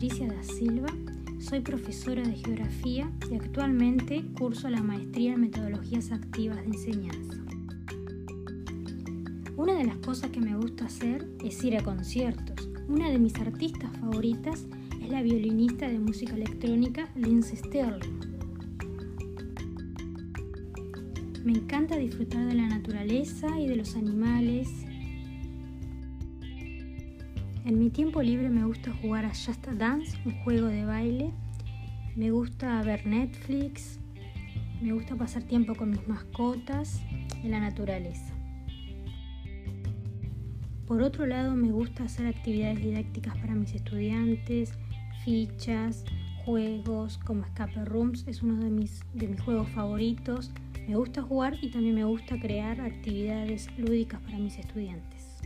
Patricia da Silva, soy profesora de geografía y actualmente curso la maestría en metodologías activas de enseñanza. Una de las cosas que me gusta hacer es ir a conciertos. Una de mis artistas favoritas es la violinista de música electrónica Lindsay Sterling. Me encanta disfrutar de la naturaleza y de los animales. En mi tiempo libre me gusta jugar a Just Dance, un juego de baile. Me gusta ver Netflix. Me gusta pasar tiempo con mis mascotas en la naturaleza. Por otro lado, me gusta hacer actividades didácticas para mis estudiantes, fichas, juegos como Escape Rooms, es uno de mis, de mis juegos favoritos. Me gusta jugar y también me gusta crear actividades lúdicas para mis estudiantes.